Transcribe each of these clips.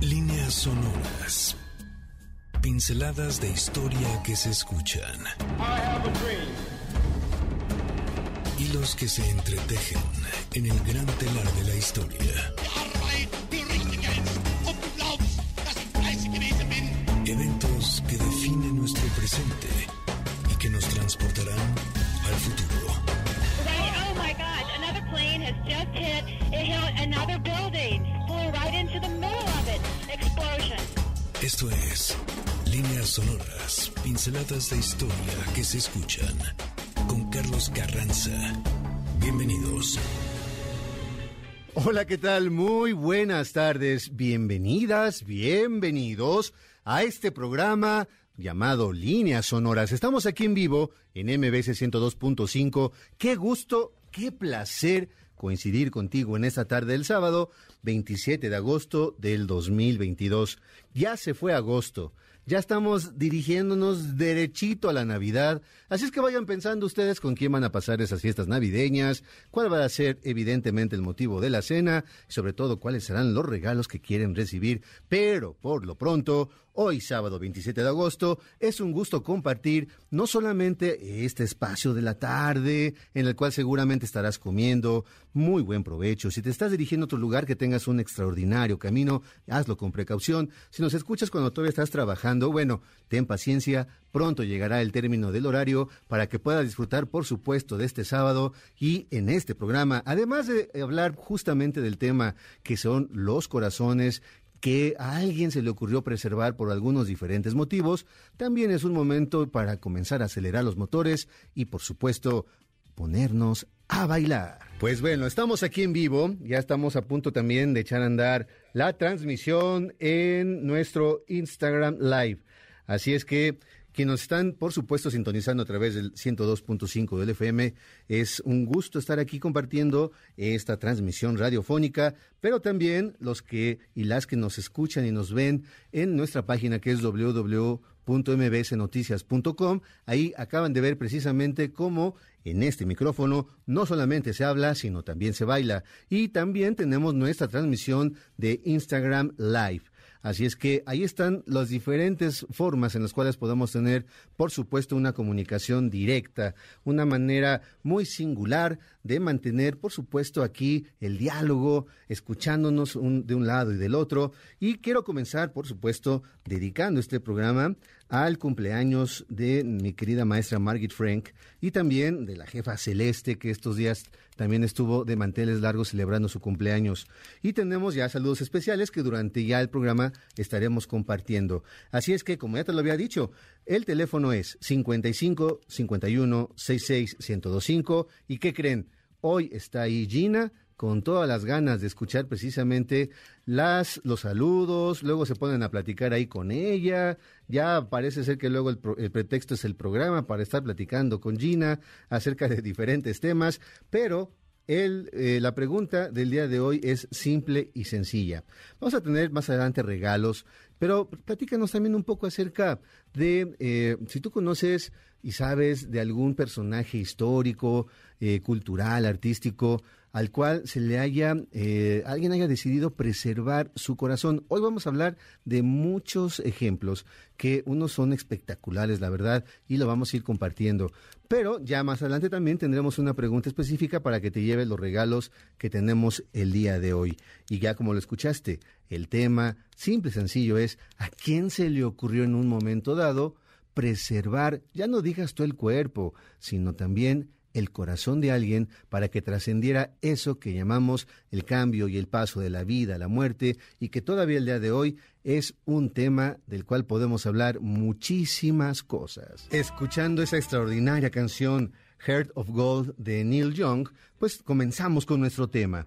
Líneas sonoras. Pinceladas de historia que se escuchan. Hilos que se entretejen en el gran telar de la historia. Eventos que definen nuestro presente y que nos transportarán al futuro. Oh my gosh, another plane has just hit, it hit another building, flew right into the middle. Esto es Líneas Sonoras, pinceladas de historia que se escuchan con Carlos Carranza. Bienvenidos. Hola, ¿qué tal? Muy buenas tardes. Bienvenidas, bienvenidos a este programa llamado Líneas Sonoras. Estamos aquí en vivo en MBC 102.5. Qué gusto, qué placer coincidir contigo en esta tarde del sábado 27 de agosto del 2022. Ya se fue agosto. Ya estamos dirigiéndonos derechito a la Navidad, así es que vayan pensando ustedes con quién van a pasar esas fiestas navideñas, cuál va a ser evidentemente el motivo de la cena y sobre todo cuáles serán los regalos que quieren recibir. Pero por lo pronto, hoy sábado 27 de agosto, es un gusto compartir no solamente este espacio de la tarde en el cual seguramente estarás comiendo, muy buen provecho. Si te estás dirigiendo a otro lugar que tengas un extraordinario camino, hazlo con precaución. Si nos escuchas cuando todavía estás trabajando, bueno, ten paciencia, pronto llegará el término del horario para que puedas disfrutar, por supuesto, de este sábado y en este programa, además de hablar justamente del tema que son los corazones que a alguien se le ocurrió preservar por algunos diferentes motivos, también es un momento para comenzar a acelerar los motores y, por supuesto, ponernos a bailar. Pues bueno, estamos aquí en vivo, ya estamos a punto también de echar a andar la transmisión en nuestro Instagram Live. Así es que quienes nos están, por supuesto, sintonizando a través del 102.5 del FM, es un gusto estar aquí compartiendo esta transmisión radiofónica, pero también los que y las que nos escuchan y nos ven en nuestra página que es www.mbsnoticias.com. Ahí acaban de ver precisamente cómo en este micrófono no solamente se habla, sino también se baila. Y también tenemos nuestra transmisión de Instagram Live. Así es que ahí están las diferentes formas en las cuales podemos tener, por supuesto, una comunicación directa, una manera muy singular de mantener, por supuesto, aquí el diálogo, escuchándonos de un lado y del otro. Y quiero comenzar, por supuesto, dedicando este programa al cumpleaños de mi querida maestra Margit Frank y también de la jefa Celeste, que estos días también estuvo de manteles largos celebrando su cumpleaños. Y tenemos ya saludos especiales que durante ya el programa estaremos compartiendo. Así es que, como ya te lo había dicho, el teléfono es 55 51 66 1025. ¿Y qué creen? Hoy está ahí Gina con todas las ganas de escuchar precisamente las los saludos, luego se ponen a platicar ahí con ella, ya parece ser que luego el, el, pretexto es el programa para estar platicando con Gina acerca de diferentes temas, pero el, eh, la pregunta del día de hoy es simple y sencilla. Vamos a tener más adelante regalos, pero platícanos también un poco acerca de eh, si tú conoces y sabes de algún personaje histórico, eh, cultural, artístico, al cual se le haya, eh, alguien haya decidido preservar su corazón. Hoy vamos a hablar de muchos ejemplos que unos son espectaculares, la verdad, y lo vamos a ir compartiendo. Pero ya más adelante también tendremos una pregunta específica para que te lleves los regalos que tenemos el día de hoy. Y ya como lo escuchaste, el tema simple y sencillo es ¿a quién se le ocurrió en un momento dado preservar, ya no digas tú el cuerpo, sino también el corazón de alguien para que trascendiera eso que llamamos el cambio y el paso de la vida a la muerte y que todavía el día de hoy es un tema del cual podemos hablar muchísimas cosas. Escuchando esa extraordinaria canción Heart of Gold de Neil Young, pues comenzamos con nuestro tema.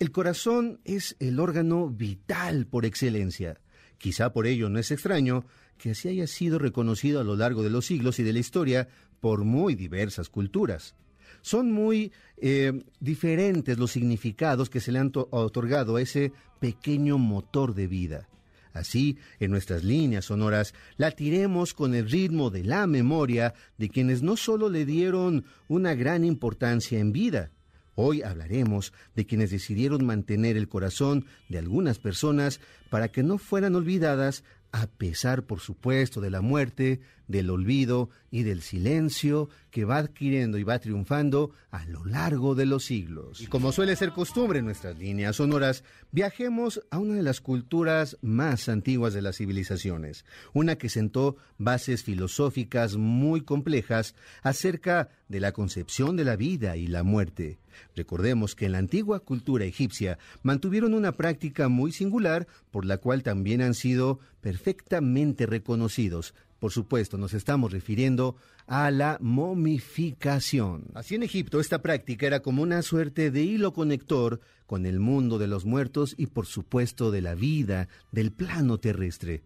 El corazón es el órgano vital por excelencia. Quizá por ello no es extraño que así haya sido reconocido a lo largo de los siglos y de la historia por muy diversas culturas. Son muy eh, diferentes los significados que se le han otorgado a ese pequeño motor de vida. Así, en nuestras líneas sonoras, latiremos con el ritmo de la memoria de quienes no solo le dieron una gran importancia en vida, Hoy hablaremos de quienes decidieron mantener el corazón de algunas personas para que no fueran olvidadas a pesar, por supuesto, de la muerte, del olvido y del silencio que va adquiriendo y va triunfando a lo largo de los siglos. Y como suele ser costumbre en nuestras líneas sonoras, viajemos a una de las culturas más antiguas de las civilizaciones, una que sentó bases filosóficas muy complejas acerca de la concepción de la vida y la muerte. Recordemos que en la antigua cultura egipcia mantuvieron una práctica muy singular por la cual también han sido perfectamente reconocidos. Por supuesto, nos estamos refiriendo a la momificación. Así en Egipto esta práctica era como una suerte de hilo conector con el mundo de los muertos y por supuesto de la vida, del plano terrestre.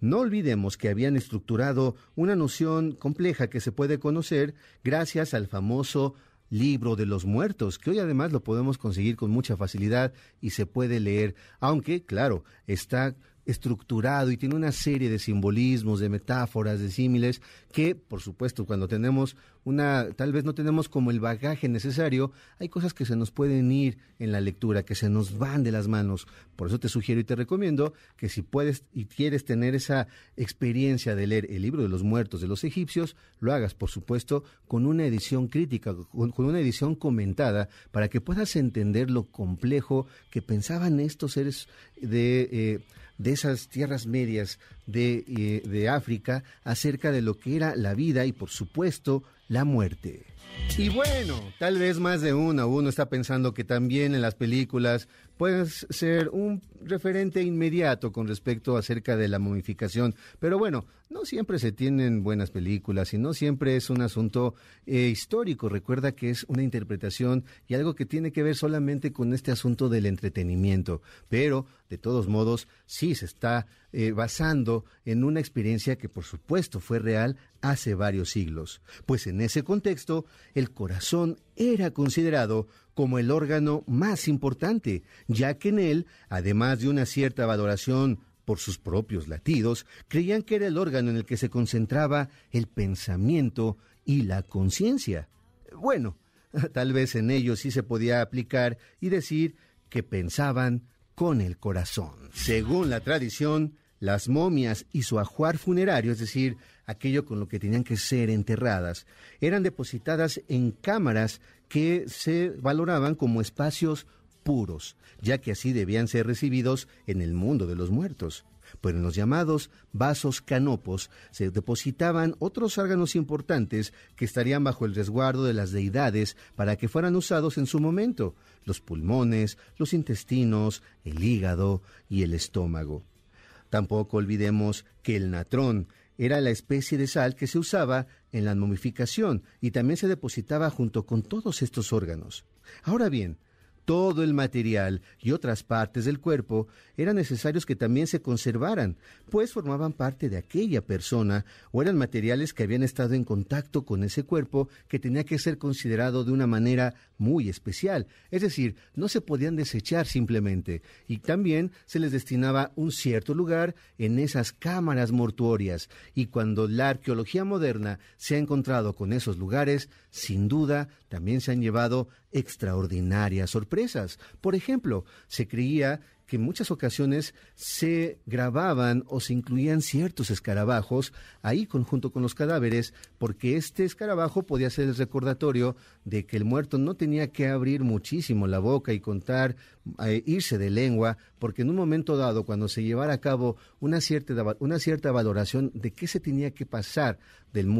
No olvidemos que habían estructurado una noción compleja que se puede conocer gracias al famoso libro de los muertos, que hoy además lo podemos conseguir con mucha facilidad y se puede leer, aunque, claro, está estructurado y tiene una serie de simbolismos, de metáforas, de símiles, que, por supuesto, cuando tenemos una, tal vez no tenemos como el bagaje necesario, hay cosas que se nos pueden ir en la lectura, que se nos van de las manos. Por eso te sugiero y te recomiendo que si puedes y quieres tener esa experiencia de leer el libro de los muertos de los egipcios, lo hagas, por supuesto, con una edición crítica, con, una edición comentada, para que puedas entender lo complejo que pensaban estos seres de... Eh, de esas tierras medias de, eh, de África acerca de lo que era la vida y por supuesto la muerte. Y bueno, tal vez más de uno uno está pensando que también en las películas puedes ser un referente inmediato con respecto acerca de la momificación. Pero bueno, no siempre se tienen buenas películas y no siempre es un asunto eh, histórico. Recuerda que es una interpretación y algo que tiene que ver solamente con este asunto del entretenimiento. Pero, de todos modos, sí se está eh, basando en una experiencia que por supuesto fue real hace varios siglos. Pues en ese contexto, el corazón era considerado como el órgano más importante, ya que en él, además de una cierta valoración por sus propios latidos, creían que era el órgano en el que se concentraba el pensamiento y la conciencia. Bueno, tal vez en ello sí se podía aplicar y decir que pensaban con el corazón. Según la tradición, las momias y su ajuar funerario, es decir, aquello con lo que tenían que ser enterradas, eran depositadas en cámaras que se valoraban como espacios puros, ya que así debían ser recibidos en el mundo de los muertos. Pero en los llamados vasos canopos se depositaban otros órganos importantes que estarían bajo el resguardo de las deidades para que fueran usados en su momento, los pulmones, los intestinos, el hígado y el estómago. Tampoco olvidemos que el natrón era la especie de sal que se usaba en la momificación y también se depositaba junto con todos estos órganos. Ahora bien, todo el material y otras partes del cuerpo eran necesarios que también se conservaran, pues formaban parte de aquella persona o eran materiales que habían estado en contacto con ese cuerpo que tenía que ser considerado de una manera muy especial, es decir, no se podían desechar simplemente, y también se les destinaba un cierto lugar en esas cámaras mortuorias, y cuando la arqueología moderna se ha encontrado con esos lugares, sin duda también se han llevado extraordinarias sorpresas. Por ejemplo, se creía que en muchas ocasiones se grababan o se incluían ciertos escarabajos ahí junto con los cadáveres, porque este escarabajo podía ser el recordatorio de que el muerto no tenía que abrir muchísimo la boca y contar, eh, irse de lengua, porque en un momento dado, cuando se llevara a cabo una cierta, valoración de qué se tenía que pasar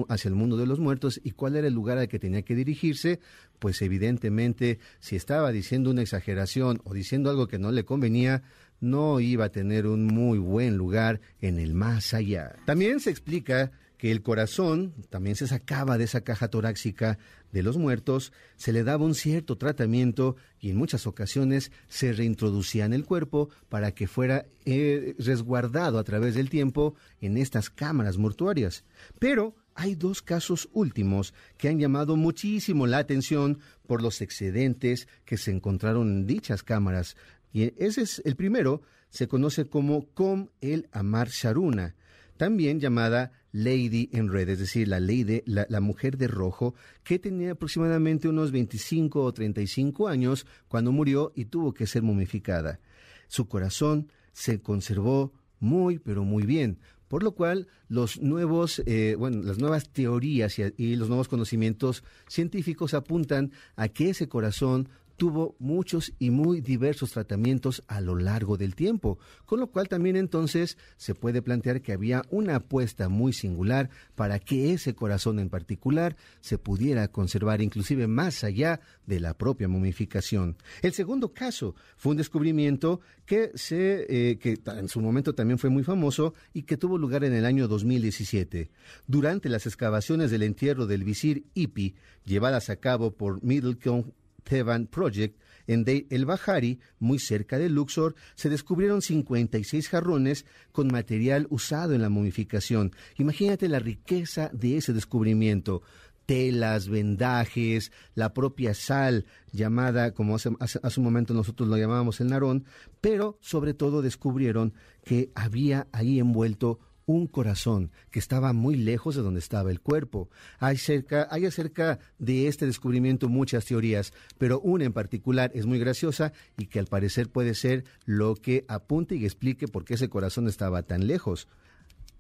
hacia el mundo de los muertos y cuál era el lugar al que tenía que dirigirse, pues evidentemente si estaba diciendo una exageración o diciendo algo que no le convenía, no iba a tener un muy buen lugar en el más allá. También se explica que el corazón también se sacaba de esa caja torácica de los muertos, se le daba un cierto tratamiento y en muchas ocasiones se reintroducía en el cuerpo para que fuera eh, resguardado a través del tiempo en estas cámaras mortuarias. Pero hay dos casos últimos que han llamado muchísimo la atención por los excedentes que se encontraron en dichas cámaras y ese es el primero, se conoce como Com el Amar Sharuna, también llamada Lady in Red, es decir, la, lady, la, la, mujer de rojo, que tenía aproximadamente unos 25 o 35 años cuando murió y tuvo que ser momificada. Su corazón se conservó muy, pero muy bien, por lo cual los nuevos, eh, bueno, las nuevas teorías y los nuevos conocimientos científicos apuntan a que ese corazón tuvo muchos y muy diversos tratamientos a lo largo del tiempo, con lo cual también entonces se puede plantear que había una apuesta muy singular para que ese corazón en particular se pudiera conservar inclusive más allá de la propia momificación. El segundo caso fue un descubrimiento que, se, eh, que en su momento también fue muy famoso y que tuvo lugar en el año 2017. Durante las excavaciones del entierro del visir Ipi, llevadas a cabo por Middlecombe Tevan Project, en Deir el Bahari, muy cerca de Luxor, se descubrieron 56 jarrones con material usado en la momificación. Imagínate la riqueza de ese descubrimiento. Telas, vendajes, la propia sal, llamada, como hace, hace, hace un momento nosotros lo llamábamos el narón, pero sobre todo descubrieron que había ahí envuelto un corazón que estaba muy lejos de donde estaba el cuerpo. Hay, cerca, hay acerca de este descubrimiento muchas teorías, pero una en particular es muy graciosa y que al parecer puede ser lo que apunte y explique por qué ese corazón estaba tan lejos.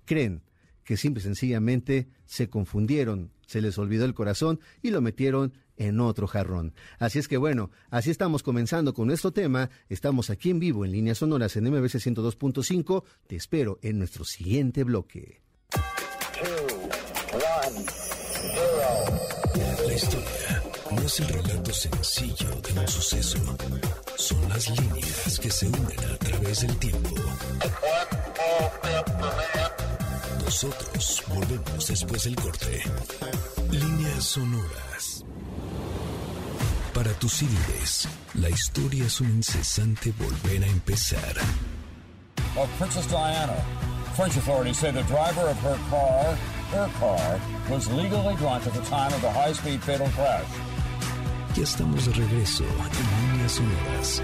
Creen que simple y sencillamente se confundieron, se les olvidó el corazón y lo metieron en otro jarrón. Así es que bueno, así estamos comenzando con nuestro tema. Estamos aquí en vivo en líneas sonoras en MBC 102.5. Te espero en nuestro siguiente bloque. La historia no es el relato sencillo de un suceso. Son las líneas que se unen a través del tiempo. Nosotros volvemos después del corte. Líneas sonoras. Para tus civiles, la historia es un incesante volver a empezar. Of Princess Diana. French authorities say the driver of her car, her car, was legally drunk at the time of the high-speed fatal crash. Ya estamos de regreso en Líneas Sonoras.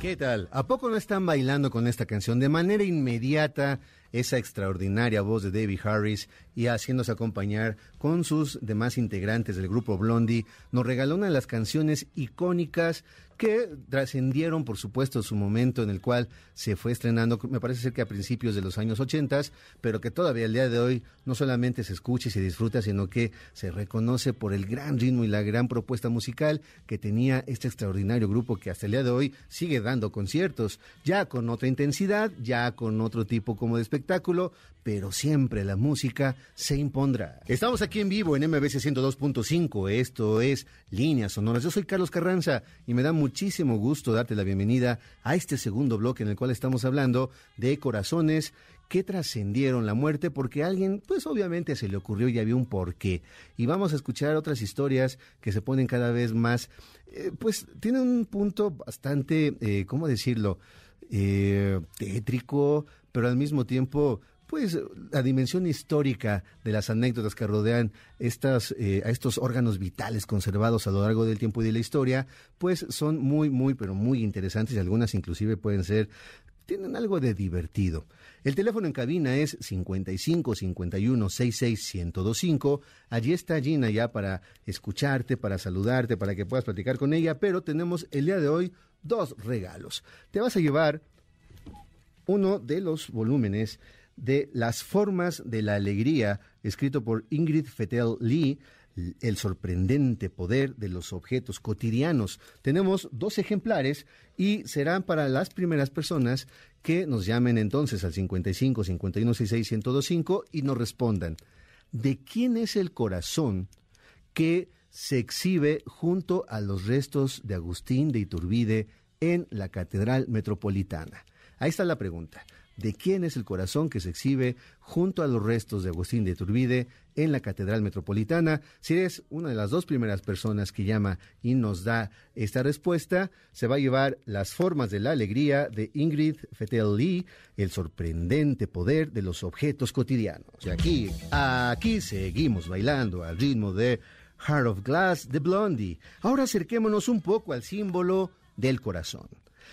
¿Qué tal? ¿A poco no están bailando con esta canción de manera inmediata? Esa extraordinaria voz de David Harris y haciéndose acompañar con sus demás integrantes del grupo Blondie, nos regaló una de las canciones icónicas que trascendieron, por supuesto, su momento en el cual se fue estrenando, me parece ser que a principios de los años 80, pero que todavía el día de hoy no solamente se escucha y se disfruta, sino que se reconoce por el gran ritmo y la gran propuesta musical que tenía este extraordinario grupo que hasta el día de hoy sigue dando conciertos, ya con otra intensidad, ya con otro tipo como de espectáculo, pero siempre la música se impondrá. Estamos aquí en vivo en MBC 102.5, esto es Líneas Sonoras. Yo soy Carlos Carranza y me da muchísimo gusto darte la bienvenida a este segundo bloque en el cual estamos hablando de corazones que trascendieron la muerte porque a alguien, pues obviamente se le ocurrió y había un porqué. Y vamos a escuchar otras historias que se ponen cada vez más, eh, pues tienen un punto bastante, eh, ¿cómo decirlo? Eh, tétrico, pero al mismo tiempo pues la dimensión histórica de las anécdotas que rodean estas, eh, a estos órganos vitales conservados a lo largo del tiempo y de la historia, pues son muy, muy, pero muy interesantes y algunas inclusive pueden ser, tienen algo de divertido. El teléfono en cabina es 55 51 66 1025. Allí está Gina ya para escucharte, para saludarte, para que puedas platicar con ella, pero tenemos el día de hoy dos regalos. Te vas a llevar uno de los volúmenes de Las formas de la alegría, escrito por Ingrid Fetel Lee, el sorprendente poder de los objetos cotidianos. Tenemos dos ejemplares y serán para las primeras personas que nos llamen entonces al 55 51 66 1025 y nos respondan de quién es el corazón que se exhibe junto a los restos de Agustín de Iturbide en la Catedral Metropolitana. Ahí está la pregunta de quién es el corazón que se exhibe junto a los restos de Agustín de Turbide en la Catedral Metropolitana. Si eres una de las dos primeras personas que llama y nos da esta respuesta, se va a llevar Las formas de la alegría de Ingrid Fetel Lee, el sorprendente poder de los objetos cotidianos. Y aquí, aquí seguimos bailando al ritmo de Heart of Glass de Blondie. Ahora acerquémonos un poco al símbolo del corazón.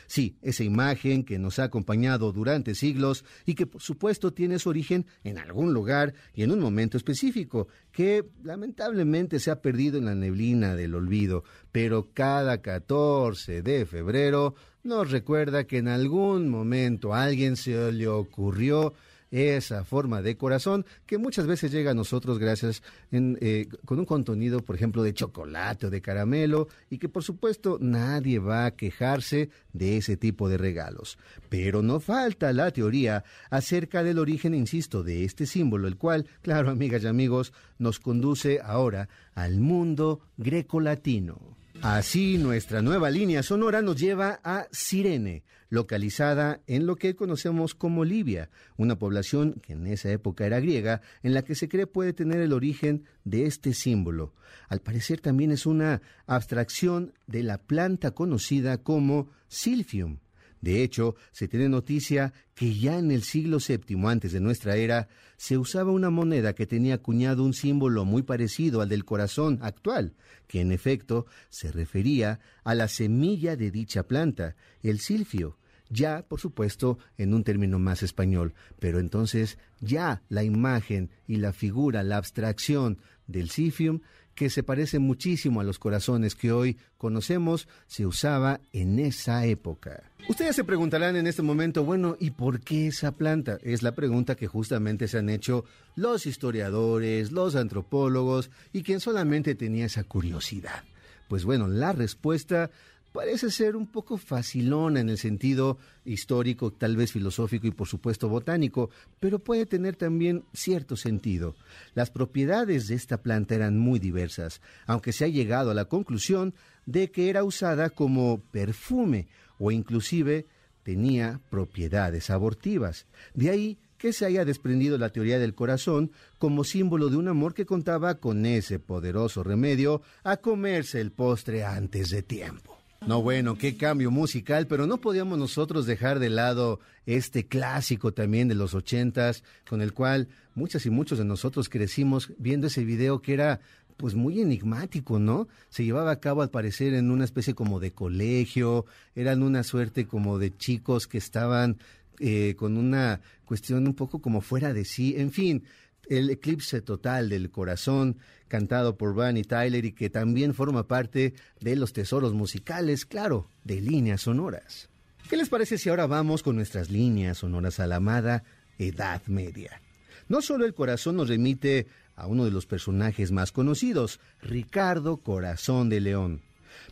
Sí, esa imagen que nos ha acompañado durante siglos y que por supuesto tiene su origen en algún lugar y en un momento específico, que lamentablemente se ha perdido en la neblina del olvido, pero cada 14 de febrero nos recuerda que en algún momento a alguien se le ocurrió esa forma de corazón que muchas veces llega a nosotros gracias eh, con un contenido, por ejemplo, de chocolate o de caramelo y que por supuesto nadie va a quejarse de ese tipo de regalos. Pero no falta la teoría acerca del origen, insisto, de este símbolo, el cual, claro, amigas y amigos, nos conduce ahora al mundo grecolatino. Así, nuestra nueva línea sonora nos lleva a Sirene, localizada en lo que conocemos como Libia, una población que en esa época era griega, en la que se cree puede tener el origen de este símbolo. Al parecer también es una abstracción de la planta conocida como Silphium. De hecho, se tiene noticia que ya en el siglo VII antes de nuestra era se usaba una moneda que tenía acuñado un símbolo muy parecido al del corazón actual, que en efecto se refería a la semilla de dicha planta, el silfio, ya, por supuesto, en un término más español, pero entonces ya la imagen y la figura, la abstracción del silfium que se parece muchísimo a los corazones que hoy conocemos, se usaba en esa época. Ustedes se preguntarán en este momento, bueno, ¿y por qué esa planta? Es la pregunta que justamente se han hecho los historiadores, los antropólogos y quien solamente tenía esa curiosidad. Pues bueno, la respuesta parece ser un poco facilona en el sentido histórico, tal vez filosófico y por supuesto botánico, pero puede tener también cierto sentido. Las propiedades de esta planta eran muy diversas, aunque se ha llegado a la conclusión de que era usada como perfume o inclusive tenía propiedades abortivas. De ahí que se haya desprendido la teoría del corazón como símbolo de un amor que contaba con ese poderoso remedio a comerse el postre antes de tiempo. No, bueno, qué cambio musical, pero no podíamos nosotros dejar de lado este clásico también de los ochentas, con el cual muchas y muchos de nosotros crecimos viendo ese video que era pues muy enigmático, ¿no? Se llevaba a cabo al parecer en una especie como de colegio, eran una suerte como de chicos que estaban eh, con una cuestión un poco como fuera de sí, en fin, el eclipse total del corazón, cantado por Bunny Tyler y que también forma parte de los tesoros musicales, claro, de líneas sonoras. ¿Qué les parece si ahora vamos con nuestras líneas sonoras a la amada Edad Media? No solo el corazón nos remite a uno de los personajes más conocidos, Ricardo Corazón de León.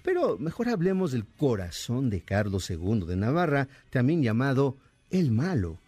Pero mejor hablemos del corazón de Carlos II de Navarra, también llamado el Malo.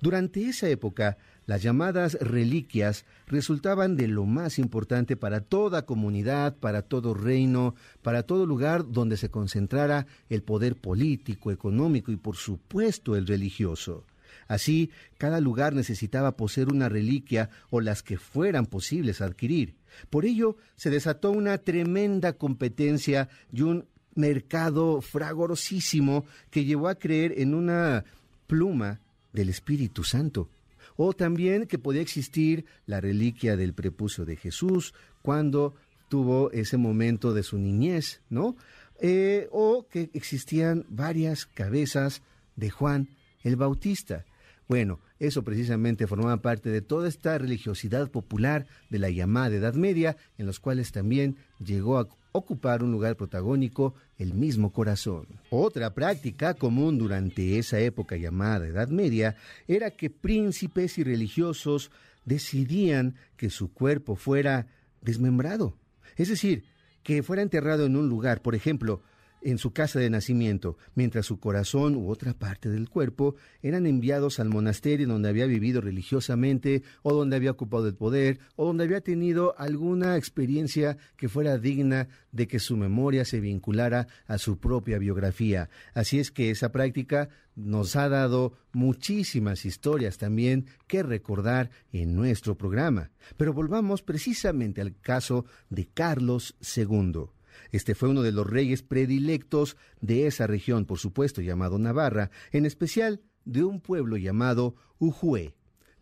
Durante esa época, las llamadas reliquias resultaban de lo más importante para toda comunidad, para todo reino, para todo lugar donde se concentrara el poder político, económico y por supuesto el religioso. Así, cada lugar necesitaba poseer una reliquia o las que fueran posibles adquirir. Por ello, se desató una tremenda competencia y un mercado fragorosísimo que llevó a creer en una pluma del Espíritu Santo o también que podía existir la reliquia del prepucio de Jesús cuando tuvo ese momento de su niñez, ¿no? Eh, o que existían varias cabezas de Juan el Bautista. Bueno, eso precisamente formaba parte de toda esta religiosidad popular de la llamada Edad Media, en los cuales también llegó a ocupar un lugar protagónico el mismo corazón. Otra práctica común durante esa época llamada Edad Media era que príncipes y religiosos decidían que su cuerpo fuera desmembrado, es decir, que fuera enterrado en un lugar, por ejemplo, en su casa de nacimiento, mientras su corazón u otra parte del cuerpo eran enviados al monasterio donde había vivido religiosamente o donde había ocupado el poder o donde había tenido alguna experiencia que fuera digna de que su memoria se vinculara a su propia biografía. Así es que esa práctica nos ha dado muchísimas historias también que recordar en nuestro programa. Pero volvamos precisamente al caso de Carlos II. Este fue uno de los reyes predilectos de esa región, por supuesto, llamado Navarra, en especial de un pueblo llamado Ujue.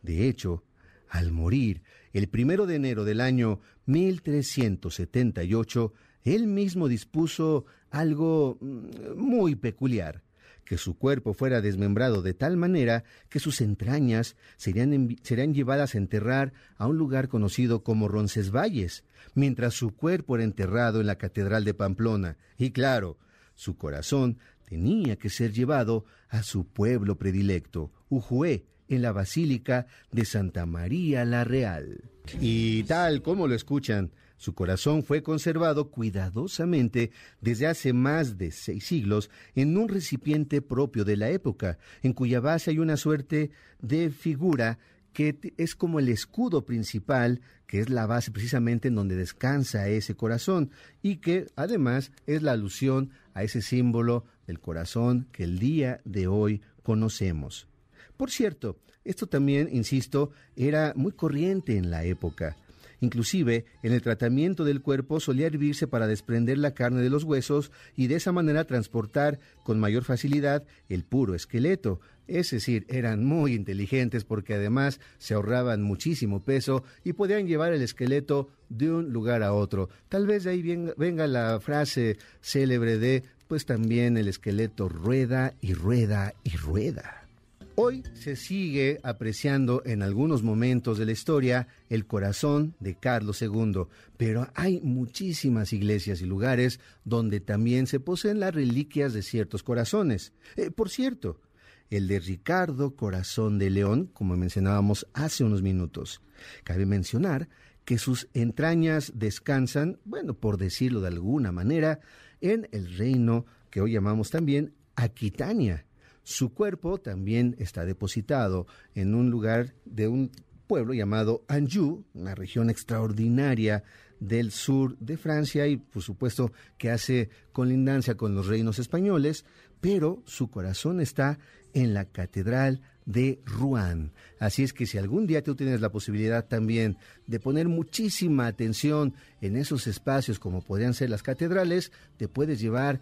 De hecho, al morir el primero de enero del año 1378, él mismo dispuso algo mm, muy peculiar. Que su cuerpo fuera desmembrado de tal manera que sus entrañas serían, serían llevadas a enterrar a un lugar conocido como Roncesvalles, mientras su cuerpo era enterrado en la Catedral de Pamplona. Y claro, su corazón tenía que ser llevado a su pueblo predilecto, Ujué, en la Basílica de Santa María la Real. Y tal como lo escuchan, su corazón fue conservado cuidadosamente desde hace más de seis siglos en un recipiente propio de la época, en cuya base hay una suerte de figura que es como el escudo principal, que es la base precisamente en donde descansa ese corazón, y que además es la alusión a ese símbolo del corazón que el día de hoy conocemos. Por cierto, esto también, insisto, era muy corriente en la época. Inclusive, en el tratamiento del cuerpo solía hervirse para desprender la carne de los huesos y de esa manera transportar con mayor facilidad el puro esqueleto. Es decir, eran muy inteligentes porque además se ahorraban muchísimo peso y podían llevar el esqueleto de un lugar a otro. Tal vez de ahí venga la frase célebre de, pues también el esqueleto rueda y rueda y rueda. Hoy se sigue apreciando en algunos momentos de la historia el corazón de Carlos II, pero hay muchísimas iglesias y lugares donde también se poseen las reliquias de ciertos corazones. Eh, por cierto, el de Ricardo Corazón de León, como mencionábamos hace unos minutos. Cabe mencionar que sus entrañas descansan, bueno, por decirlo de alguna manera, en el reino que hoy llamamos también Aquitania su cuerpo también está depositado en un lugar de un pueblo llamado Anjou, una región extraordinaria del sur de Francia y por supuesto que hace colindancia con los reinos españoles, pero su corazón está en la catedral de Rouen. Así es que si algún día tú tienes la posibilidad también de poner muchísima atención en esos espacios como podrían ser las catedrales, te puedes llevar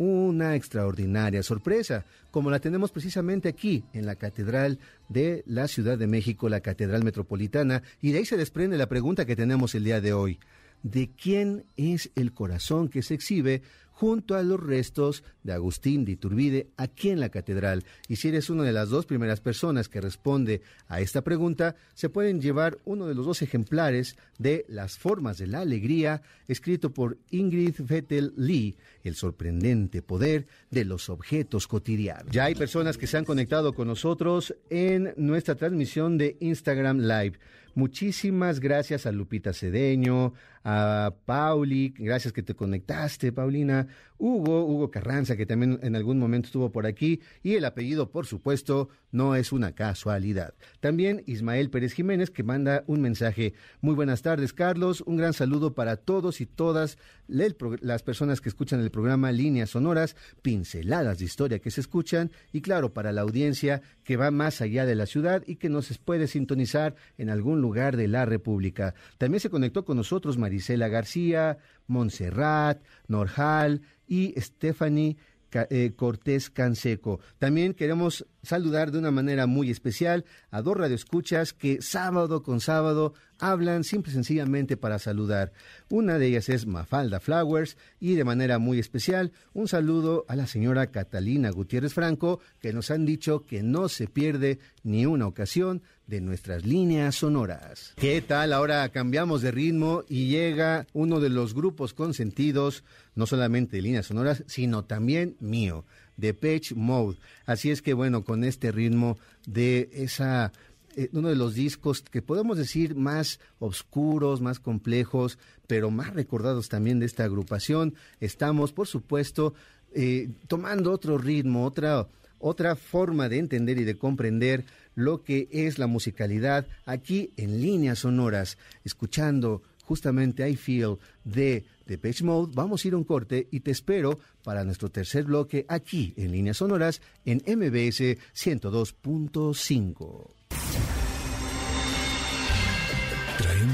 una extraordinaria sorpresa, como la tenemos precisamente aquí en la Catedral de la Ciudad de México, la Catedral Metropolitana, y de ahí se desprende la pregunta que tenemos el día de hoy. ¿De quién es el corazón que se exhibe junto a los restos de Agustín de Iturbide aquí en la catedral. Y si eres una de las dos primeras personas que responde a esta pregunta, se pueden llevar uno de los dos ejemplares de Las formas de la alegría, escrito por Ingrid Vettel Lee, el sorprendente poder de los objetos cotidianos. Ya hay personas que se han conectado con nosotros en nuestra transmisión de Instagram Live. Muchísimas gracias a Lupita Cedeño, a Pauli, gracias que te conectaste, Paulina, Hugo, Hugo Carranza, que también en algún momento estuvo por aquí, y el apellido, por supuesto, no es una casualidad. También Ismael Pérez Jiménez, que manda un mensaje. Muy buenas tardes, Carlos, un gran saludo para todos y todas las personas que escuchan el programa Líneas Sonoras, pinceladas de historia que se escuchan, y claro, para la audiencia que va más allá de la ciudad y que nos puede sintonizar en algún lugar de la República. También se conectó con nosotros Marisela García, Montserrat, Norjal y Stephanie eh, Cortés Canseco. También queremos saludar de una manera muy especial a dos radioescuchas que sábado con sábado hablan simple y sencillamente para saludar. Una de ellas es Mafalda Flowers y de manera muy especial un saludo a la señora Catalina Gutiérrez Franco que nos han dicho que no se pierde ni una ocasión de nuestras líneas sonoras. ¿Qué tal? Ahora cambiamos de ritmo y llega uno de los grupos consentidos, no solamente de líneas sonoras, sino también mío, de Pitch Mode. Así es que bueno, con este ritmo de esa eh, uno de los discos que podemos decir más oscuros, más complejos, pero más recordados también de esta agrupación. Estamos, por supuesto, eh, tomando otro ritmo, otra, otra forma de entender y de comprender lo que es la musicalidad aquí en líneas sonoras, escuchando justamente I Feel de Page Mode. Vamos a ir a un corte y te espero para nuestro tercer bloque aquí en líneas sonoras en MBS 102.5.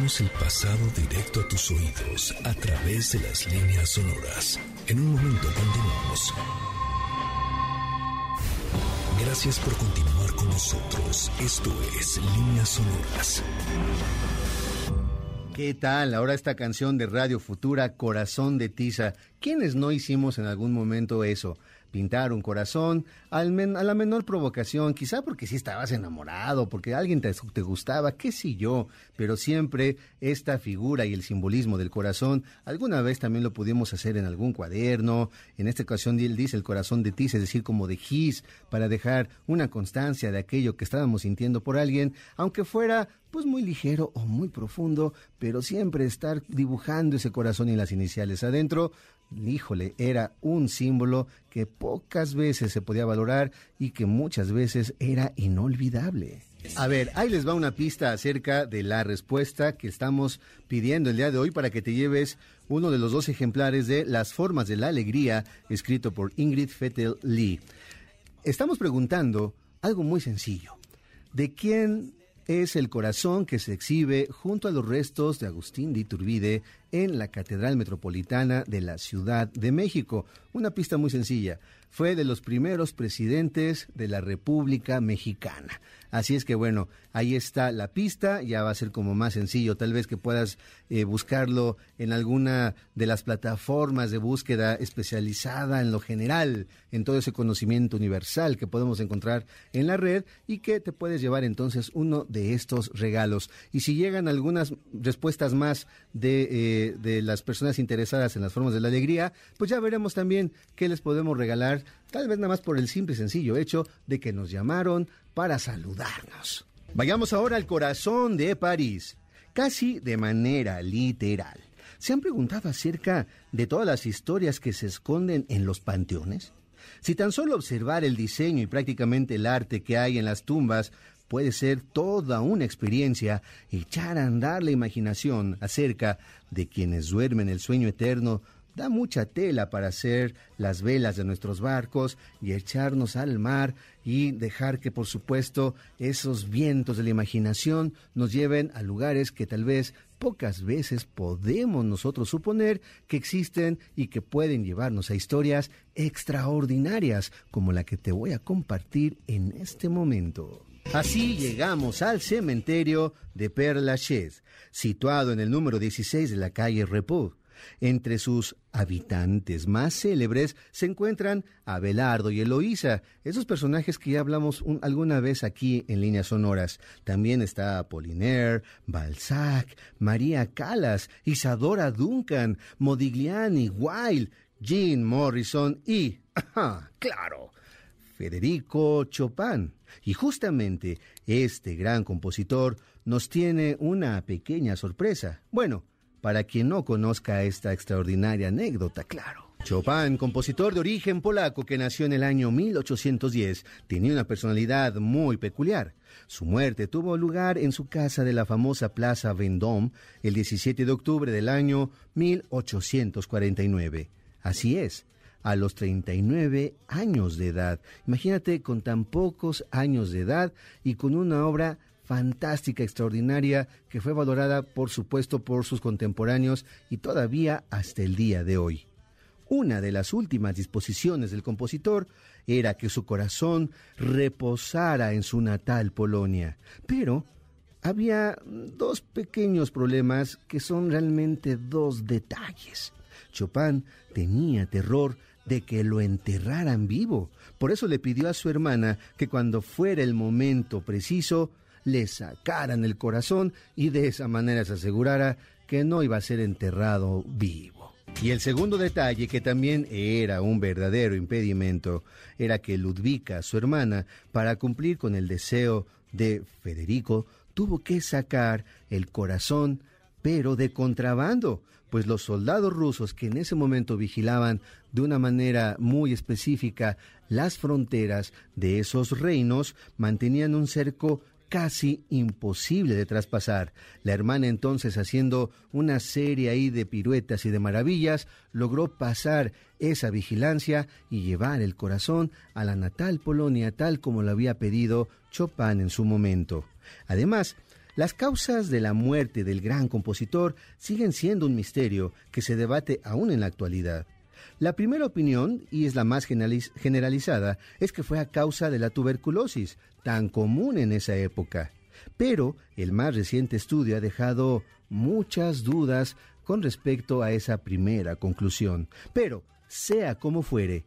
El pasado directo a tus oídos a través de las líneas sonoras. En un momento continuamos. Gracias por continuar con nosotros. Esto es Líneas Sonoras. ¿Qué tal? Ahora esta canción de Radio Futura, Corazón de Tiza. ¿Quiénes no hicimos en algún momento eso? Pintar un corazón al men- a la menor provocación, quizá porque sí estabas enamorado, porque alguien te, gustaba, qué sé yo, pero siempre esta figura y el simbolismo del corazón, alguna vez también lo pudimos hacer en algún cuaderno, en esta ocasión él dice el corazón de ti, es decir, como de gis, para dejar una constancia de aquello que estábamos sintiendo por alguien, aunque fuera pues muy ligero o muy profundo, pero siempre estar dibujando ese corazón y las iniciales adentro, híjole, era un símbolo que pocas veces se podía valorar y que muchas veces era inolvidable. A ver, ahí les va una pista acerca de la respuesta que estamos pidiendo el día de hoy para que te lleves uno de los dos ejemplares de Las formas de la alegría, escrito por Ingrid Fettel Lee. Estamos preguntando algo muy sencillo. ¿De quién es el corazón que se exhibe junto a los restos de Agustín de Iturbide en la Catedral Metropolitana de la Ciudad de México? Una pista muy sencilla. Fue de los primeros presidentes de la República Mexicana. Así es que bueno, ahí está la pista, ya va a ser como más sencillo, tal vez que puedas eh, buscarlo en alguna de las plataformas de búsqueda especializada en lo general, en todo ese conocimiento universal que podemos encontrar en la red y que te puedes llevar entonces uno de estos regalos. Y si llegan algunas respuestas más de, eh, de las personas interesadas en las formas de la alegría, pues ya veremos también qué les podemos regalar, tal vez nada más por el simple y sencillo hecho de que nos llamaron para saludarnos. Vayamos ahora al corazón de París, casi de manera literal. ¿Se han preguntado acerca de todas las historias que se esconden en los panteones? Si tan solo observar el diseño y prácticamente el arte que hay en las tumbas puede ser toda una experiencia, echar a andar la imaginación acerca de quienes duermen el sueño eterno da mucha tela para hacer las velas de nuestros barcos y echarnos al mar y dejar que por supuesto esos vientos de la imaginación nos lleven a lugares que tal vez pocas veces podemos nosotros suponer que existen y que pueden llevarnos a historias extraordinarias como la que te voy a compartir en este momento. Así llegamos al cementerio de Père Lachaise, situado en el número 16 de la calle Repos. Entre sus habitantes más célebres se encuentran Abelardo y Eloísa, esos personajes que ya hablamos un- alguna vez aquí en líneas sonoras. También está Apollinaire, Balzac, María Callas, Isadora Duncan, Modigliani, Wilde, Jean Morrison y, ¡ajá, claro, Federico Chopin. Y justamente este gran compositor nos tiene una pequeña sorpresa. Bueno, para quien no conozca esta extraordinaria anécdota, claro. Chopin, compositor de origen polaco que nació en el año 1810, tenía una personalidad muy peculiar. Su muerte tuvo lugar en su casa de la famosa Plaza Vendôme el 17 de octubre del año 1849. Así es, a los 39 años de edad. Imagínate con tan pocos años de edad y con una obra fantástica, extraordinaria, que fue valorada, por supuesto, por sus contemporáneos y todavía hasta el día de hoy. Una de las últimas disposiciones del compositor era que su corazón reposara en su natal Polonia, pero había dos pequeños problemas que son realmente dos detalles. Chopin tenía terror de que lo enterraran vivo. Por eso le pidió a su hermana que cuando fuera el momento preciso, le sacaran el corazón y de esa manera se asegurara que no iba a ser enterrado vivo. Y el segundo detalle, que también era un verdadero impedimento, era que Ludvika, su hermana, para cumplir con el deseo de Federico, tuvo que sacar el corazón, pero de contrabando, pues los soldados rusos que en ese momento vigilaban de una manera muy específica las fronteras de esos reinos mantenían un cerco casi imposible de traspasar. La hermana entonces haciendo una serie ahí de piruetas y de maravillas, logró pasar esa vigilancia y llevar el corazón a la natal Polonia tal como lo había pedido Chopin en su momento. Además, las causas de la muerte del gran compositor siguen siendo un misterio que se debate aún en la actualidad. La primera opinión, y es la más generaliz- generalizada, es que fue a causa de la tuberculosis, tan común en esa época. Pero el más reciente estudio ha dejado muchas dudas con respecto a esa primera conclusión. Pero, sea como fuere,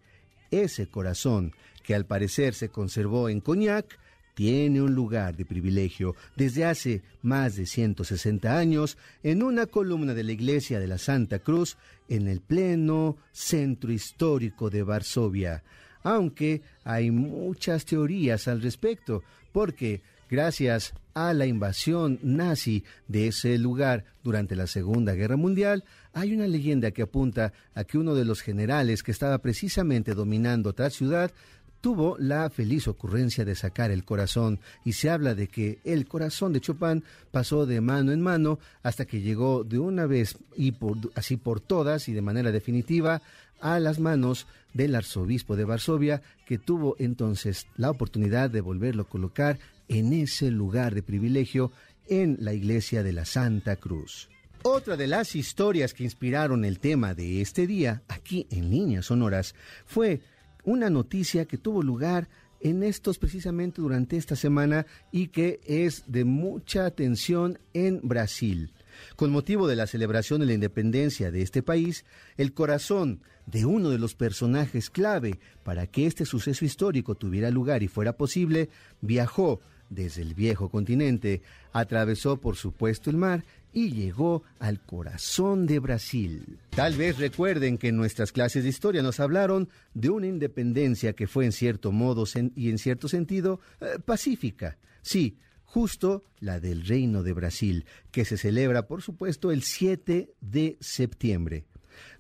ese corazón, que al parecer se conservó en Cognac, tiene un lugar de privilegio desde hace más de 160 años en una columna de la iglesia de la Santa Cruz en el pleno centro histórico de Varsovia, aunque hay muchas teorías al respecto, porque gracias a la invasión nazi de ese lugar durante la Segunda Guerra Mundial, hay una leyenda que apunta a que uno de los generales que estaba precisamente dominando tal ciudad tuvo la feliz ocurrencia de sacar el corazón y se habla de que el corazón de Chopin pasó de mano en mano hasta que llegó de una vez y por, así por todas y de manera definitiva a las manos del arzobispo de Varsovia que tuvo entonces la oportunidad de volverlo a colocar en ese lugar de privilegio en la iglesia de la Santa Cruz. Otra de las historias que inspiraron el tema de este día, aquí en Líneas Sonoras, fue una noticia que tuvo lugar en estos precisamente durante esta semana y que es de mucha atención en Brasil. Con motivo de la celebración de la independencia de este país, el corazón de uno de los personajes clave para que este suceso histórico tuviera lugar y fuera posible, viajó desde el viejo continente, atravesó por supuesto el mar y llegó al corazón de Brasil. Tal vez recuerden que en nuestras clases de historia nos hablaron de una independencia que fue en cierto modo y en cierto sentido eh, pacífica. Sí, justo la del Reino de Brasil, que se celebra por supuesto el 7 de septiembre.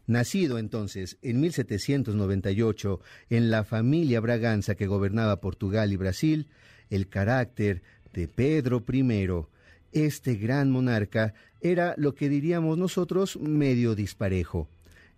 Nacido entonces en 1798 en la familia Braganza que gobernaba Portugal y Brasil, el carácter de Pedro I este gran monarca era lo que diríamos nosotros medio disparejo.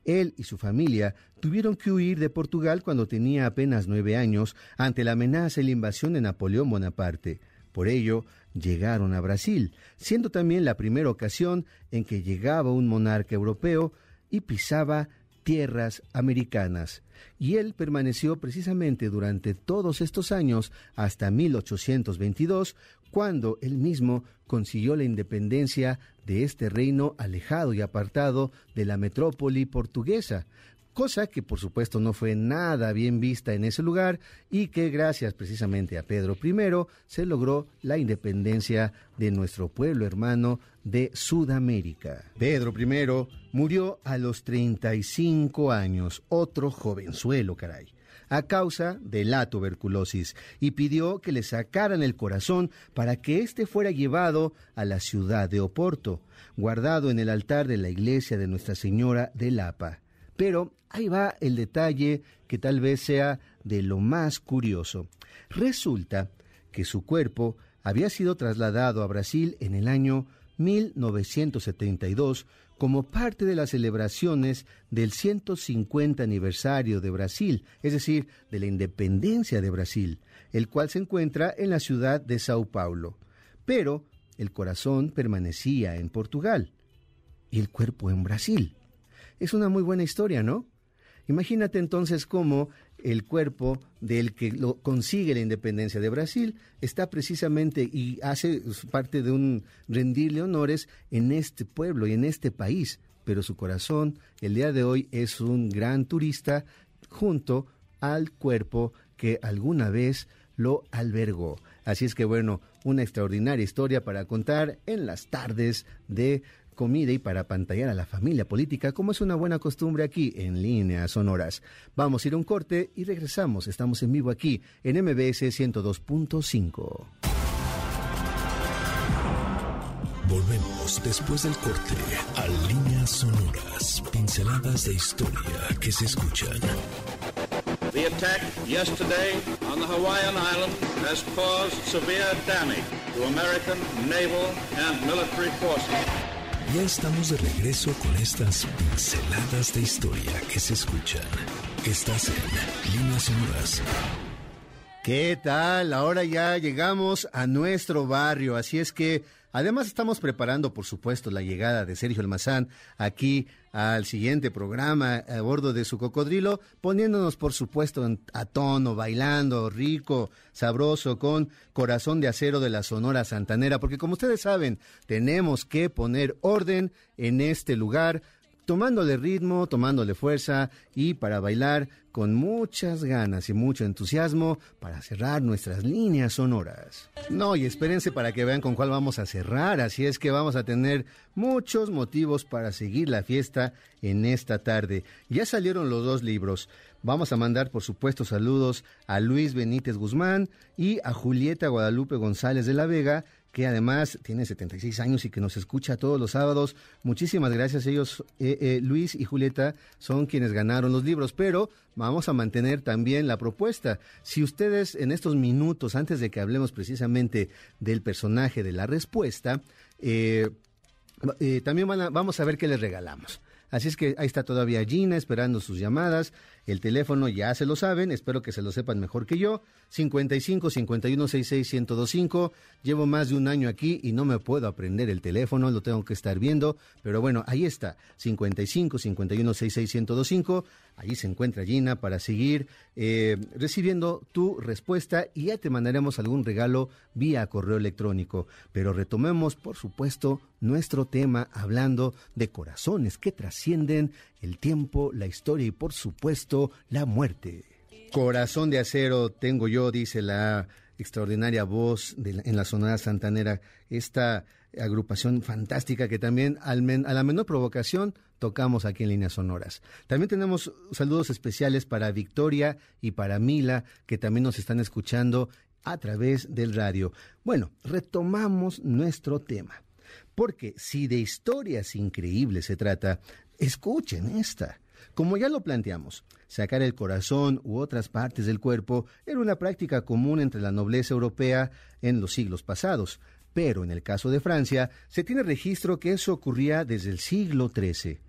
Él y su familia tuvieron que huir de Portugal cuando tenía apenas nueve años ante la amenaza y la invasión de Napoleón Bonaparte. Por ello, llegaron a Brasil, siendo también la primera ocasión en que llegaba un monarca europeo y pisaba tierras americanas. Y él permaneció precisamente durante todos estos años hasta 1822, cuando él mismo consiguió la independencia de este reino alejado y apartado de la metrópoli portuguesa, cosa que por supuesto no fue nada bien vista en ese lugar y que gracias precisamente a Pedro I se logró la independencia de nuestro pueblo hermano de Sudamérica. Pedro I murió a los 35 años, otro jovenzuelo, caray a causa de la tuberculosis y pidió que le sacaran el corazón para que éste fuera llevado a la ciudad de Oporto, guardado en el altar de la iglesia de Nuestra Señora de Lapa. Pero ahí va el detalle que tal vez sea de lo más curioso. Resulta que su cuerpo había sido trasladado a Brasil en el año 1972 como parte de las celebraciones del 150 aniversario de Brasil, es decir, de la independencia de Brasil, el cual se encuentra en la ciudad de Sao Paulo. Pero el corazón permanecía en Portugal y el cuerpo en Brasil. Es una muy buena historia, ¿no? Imagínate entonces cómo el cuerpo del que consigue la independencia de Brasil está precisamente y hace parte de un rendirle honores en este pueblo y en este país, pero su corazón el día de hoy es un gran turista junto al cuerpo que alguna vez lo albergó. Así es que bueno, una extraordinaria historia para contar en las tardes de comida y para pantallar a la familia política, como es una buena costumbre aquí en líneas sonoras. Vamos a ir a un corte y regresamos. Estamos en vivo aquí en MBS 102.5. Volvemos después del corte a líneas sonoras, pinceladas de historia que se escuchan. The attack yesterday on the Hawaiian island has caused severe damage to American naval and military forces. Ya estamos de regreso con estas pinceladas de historia que se escuchan. Estás en Líneas Sonoras. ¿Qué tal? Ahora ya llegamos a nuestro barrio, así es que además estamos preparando, por supuesto, la llegada de Sergio Almazán aquí al siguiente programa a bordo de su cocodrilo, poniéndonos por supuesto a tono, bailando rico, sabroso, con corazón de acero de la Sonora Santanera, porque como ustedes saben, tenemos que poner orden en este lugar tomándole ritmo, tomándole fuerza y para bailar con muchas ganas y mucho entusiasmo para cerrar nuestras líneas sonoras. No, y espérense para que vean con cuál vamos a cerrar, así es que vamos a tener muchos motivos para seguir la fiesta en esta tarde. Ya salieron los dos libros. Vamos a mandar, por supuesto, saludos a Luis Benítez Guzmán y a Julieta Guadalupe González de la Vega, que además tiene 76 años y que nos escucha todos los sábados. Muchísimas gracias. Ellos, eh, eh, Luis y Julieta, son quienes ganaron los libros, pero vamos a mantener también la propuesta. Si ustedes en estos minutos, antes de que hablemos precisamente del personaje de la respuesta, eh, también vamos a ver qué les regalamos. Así es que ahí está todavía Gina esperando sus llamadas. El teléfono ya se lo saben, espero que se lo sepan mejor que yo. 55 51 66 1025. Llevo más de un año aquí y no me puedo aprender el teléfono, lo tengo que estar viendo. Pero bueno, ahí está. 55 51 66 1025. Ahí se encuentra Gina para seguir eh, recibiendo tu respuesta y ya te mandaremos algún regalo vía correo electrónico. Pero retomemos, por supuesto, nuestro tema hablando de corazones que trascienden el tiempo, la historia y, por supuesto, la muerte. Corazón de acero tengo yo, dice la extraordinaria voz en la sonada santanera, esta agrupación fantástica que también a la menor provocación tocamos aquí en líneas sonoras. También tenemos saludos especiales para Victoria y para Mila, que también nos están escuchando a través del radio. Bueno, retomamos nuestro tema, porque si de historias increíbles se trata, escuchen esta. Como ya lo planteamos, sacar el corazón u otras partes del cuerpo era una práctica común entre la nobleza europea en los siglos pasados, pero en el caso de Francia se tiene registro que eso ocurría desde el siglo XIII.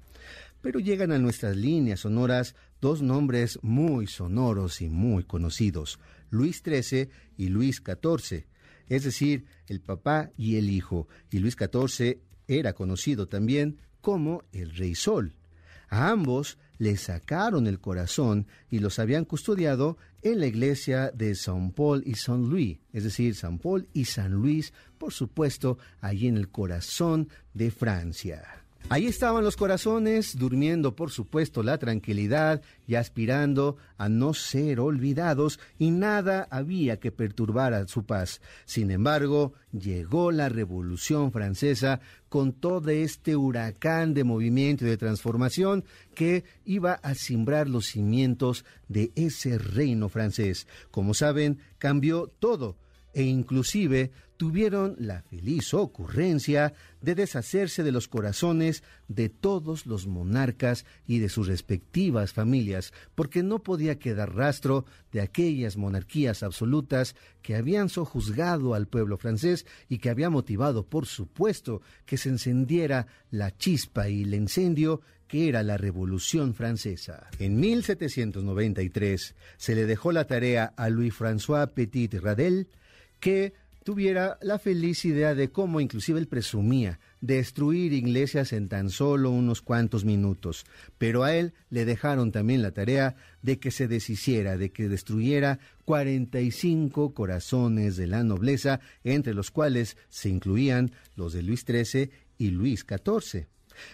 Pero llegan a nuestras líneas sonoras dos nombres muy sonoros y muy conocidos, Luis XIII y Luis XIV, es decir, el papá y el hijo, y Luis XIV era conocido también como el Rey Sol. A ambos le sacaron el corazón y los habían custodiado en la iglesia de San Paul y San Luis, es decir, San Paul y San Luis, por supuesto, allí en el corazón de Francia. Ahí estaban los corazones, durmiendo por supuesto la tranquilidad y aspirando a no ser olvidados, y nada había que perturbar su paz. Sin embargo, llegó la Revolución Francesa con todo este huracán de movimiento y de transformación que iba a simbrar los cimientos de ese reino francés. Como saben, cambió todo e inclusive tuvieron la feliz ocurrencia de deshacerse de los corazones de todos los monarcas y de sus respectivas familias, porque no podía quedar rastro de aquellas monarquías absolutas que habían sojuzgado al pueblo francés y que había motivado, por supuesto, que se encendiera la chispa y el incendio que era la Revolución Francesa. En 1793 se le dejó la tarea a Louis-François Petit Radel que tuviera la feliz idea de cómo inclusive él presumía destruir iglesias en tan solo unos cuantos minutos, pero a él le dejaron también la tarea de que se deshiciera, de que destruyera 45 corazones de la nobleza, entre los cuales se incluían los de Luis XIII y Luis XIV.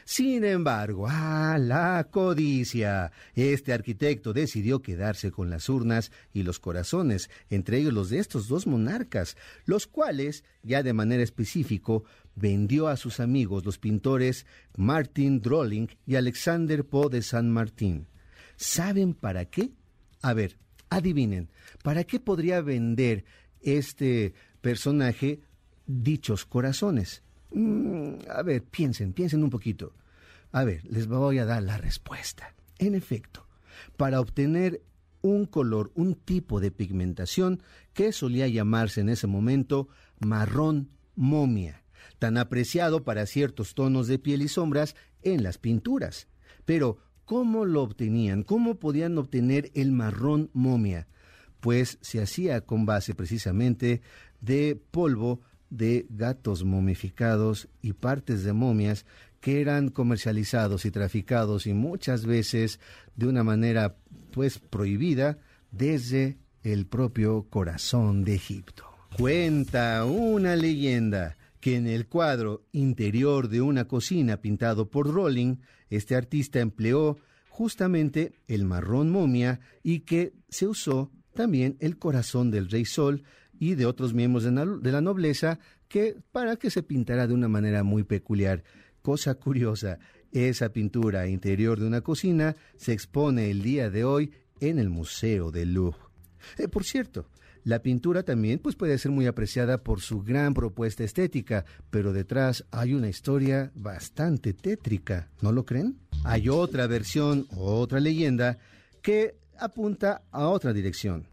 Sin embargo, ¡ah, la codicia! Este arquitecto decidió quedarse con las urnas y los corazones, entre ellos los de estos dos monarcas, los cuales, ya de manera específica, vendió a sus amigos los pintores Martin Drolling y Alexander Poe de San Martín. ¿Saben para qué? A ver, adivinen, ¿para qué podría vender este personaje dichos corazones? Mm, a ver, piensen, piensen un poquito. A ver, les voy a dar la respuesta. En efecto, para obtener un color, un tipo de pigmentación que solía llamarse en ese momento marrón momia, tan apreciado para ciertos tonos de piel y sombras en las pinturas. Pero, ¿cómo lo obtenían? ¿Cómo podían obtener el marrón momia? Pues se hacía con base precisamente de polvo de gatos momificados y partes de momias que eran comercializados y traficados y muchas veces de una manera pues prohibida desde el propio corazón de Egipto. Cuenta una leyenda que en el cuadro interior de una cocina pintado por Rolling, este artista empleó justamente el marrón momia y que se usó también el corazón del rey Sol y de otros miembros de, la nobleza que para que se pintara de una manera muy peculiar. Cosa curiosa, esa pintura interior de una cocina se expone el día de hoy en el Museo del Louvre. Eh, por cierto, la pintura también pues, puede ser muy apreciada por su gran propuesta estética, pero detrás hay una historia bastante tétrica, ¿no lo creen? Hay otra versión, otra leyenda, que apunta a otra dirección.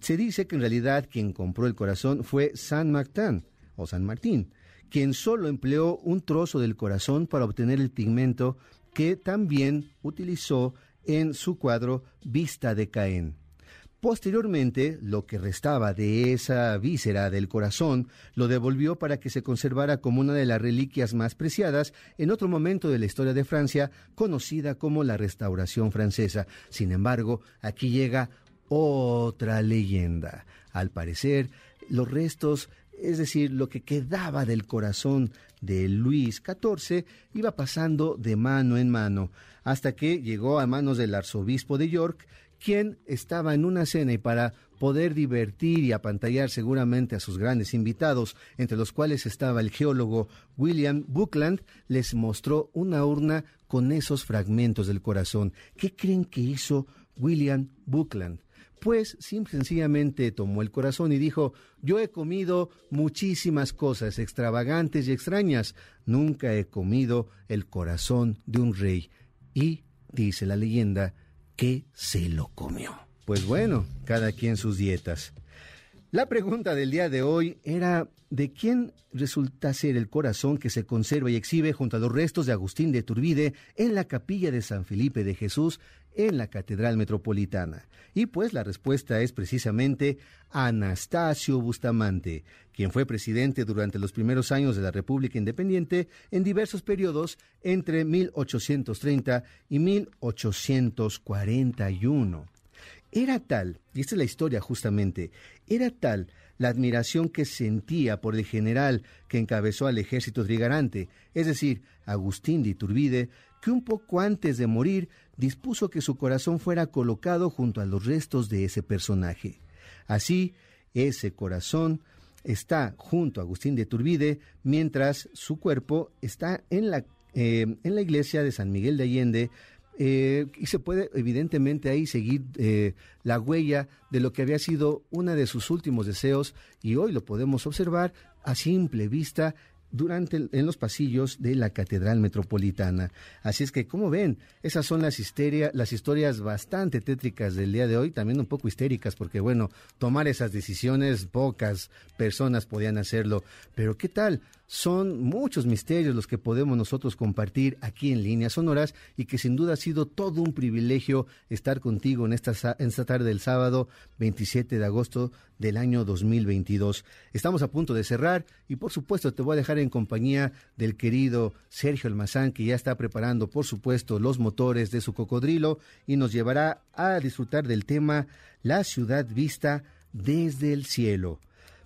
Se dice que en realidad quien compró el corazón fue San Martín, o San Martín, quien solo empleó un trozo del corazón para obtener el pigmento que también utilizó en su cuadro Vista de Caen. Posteriormente, lo que restaba de esa víscera del corazón lo devolvió para que se conservara como una de las reliquias más preciadas en otro momento de la historia de Francia, conocida como la Restauración Francesa. Sin embargo, aquí llega otra leyenda. Al parecer, los restos, es decir, lo que quedaba del corazón de Luis XIV, iba pasando de mano en mano, hasta que llegó a manos del arzobispo de York, quien estaba en una cena y para poder divertir y apantallar seguramente a sus grandes invitados, entre los cuales estaba el geólogo William Buckland, les mostró una urna con esos fragmentos del corazón. ¿Qué creen que hizo William Buckland? Pues simple, sencillamente tomó el corazón y dijo, yo he comido muchísimas cosas extravagantes y extrañas, nunca he comido el corazón de un rey. Y, dice la leyenda, que se lo comió. Pues bueno, cada quien sus dietas. La pregunta del día de hoy era ¿de quién resulta ser el corazón que se conserva y exhibe junto a los restos de Agustín de Turbide en la capilla de San Felipe de Jesús en la Catedral Metropolitana? Y pues la respuesta es precisamente Anastasio Bustamante, quien fue presidente durante los primeros años de la República Independiente en diversos periodos entre 1830 y 1841. Era tal, y esta es la historia justamente, era tal la admiración que sentía por el general que encabezó al ejército trigarante, es decir, Agustín de Iturbide, que un poco antes de morir dispuso que su corazón fuera colocado junto a los restos de ese personaje. Así, ese corazón está junto a Agustín de Turbide, mientras su cuerpo está en la, eh, en la iglesia de San Miguel de Allende, eh, y se puede evidentemente ahí seguir eh, la huella de lo que había sido uno de sus últimos deseos y hoy lo podemos observar a simple vista durante en los pasillos de la Catedral Metropolitana. Así es que, como ven, esas son las, las historias bastante tétricas del día de hoy, también un poco histéricas, porque bueno, tomar esas decisiones, pocas personas podían hacerlo. Pero ¿qué tal? Son muchos misterios los que podemos nosotros compartir aquí en líneas sonoras y que sin duda ha sido todo un privilegio estar contigo en esta, en esta tarde del sábado 27 de agosto del año 2022. Estamos a punto de cerrar y por supuesto te voy a dejar en compañía del querido Sergio Almazán que ya está preparando por supuesto los motores de su cocodrilo y nos llevará a disfrutar del tema La ciudad vista desde el cielo.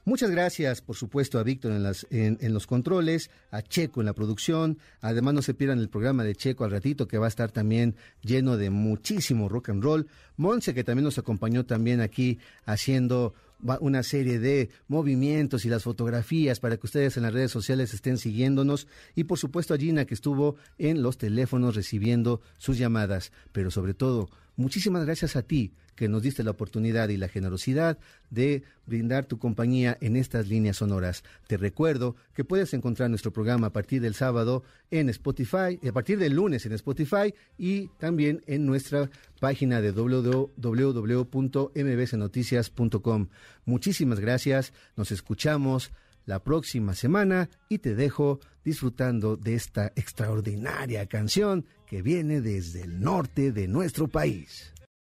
Muchas gracias, por supuesto, a Víctor en, en, los controles, a Checo en la producción. Además, no se pierdan el programa de Checo al ratito, que va a estar también lleno de muchísimo rock and roll. Monse, que también nos acompañó también aquí haciendo una serie de movimientos y las fotografías para que ustedes en las redes sociales estén siguiéndonos. Y por supuesto a Gina que estuvo en los teléfonos recibiendo sus llamadas, pero sobre todo muchísimas gracias a ti que nos diste la oportunidad y la generosidad de brindar tu compañía en estas líneas sonoras. Te recuerdo que puedes encontrar nuestro programa a partir del sábado en Spotify, a partir del lunes en Spotify y también en nuestra página de www.mbcnoticias.com. Muchísimas gracias, nos escuchamos la próxima semana y te dejo disfrutando de esta extraordinaria canción que viene desde el norte de nuestro país.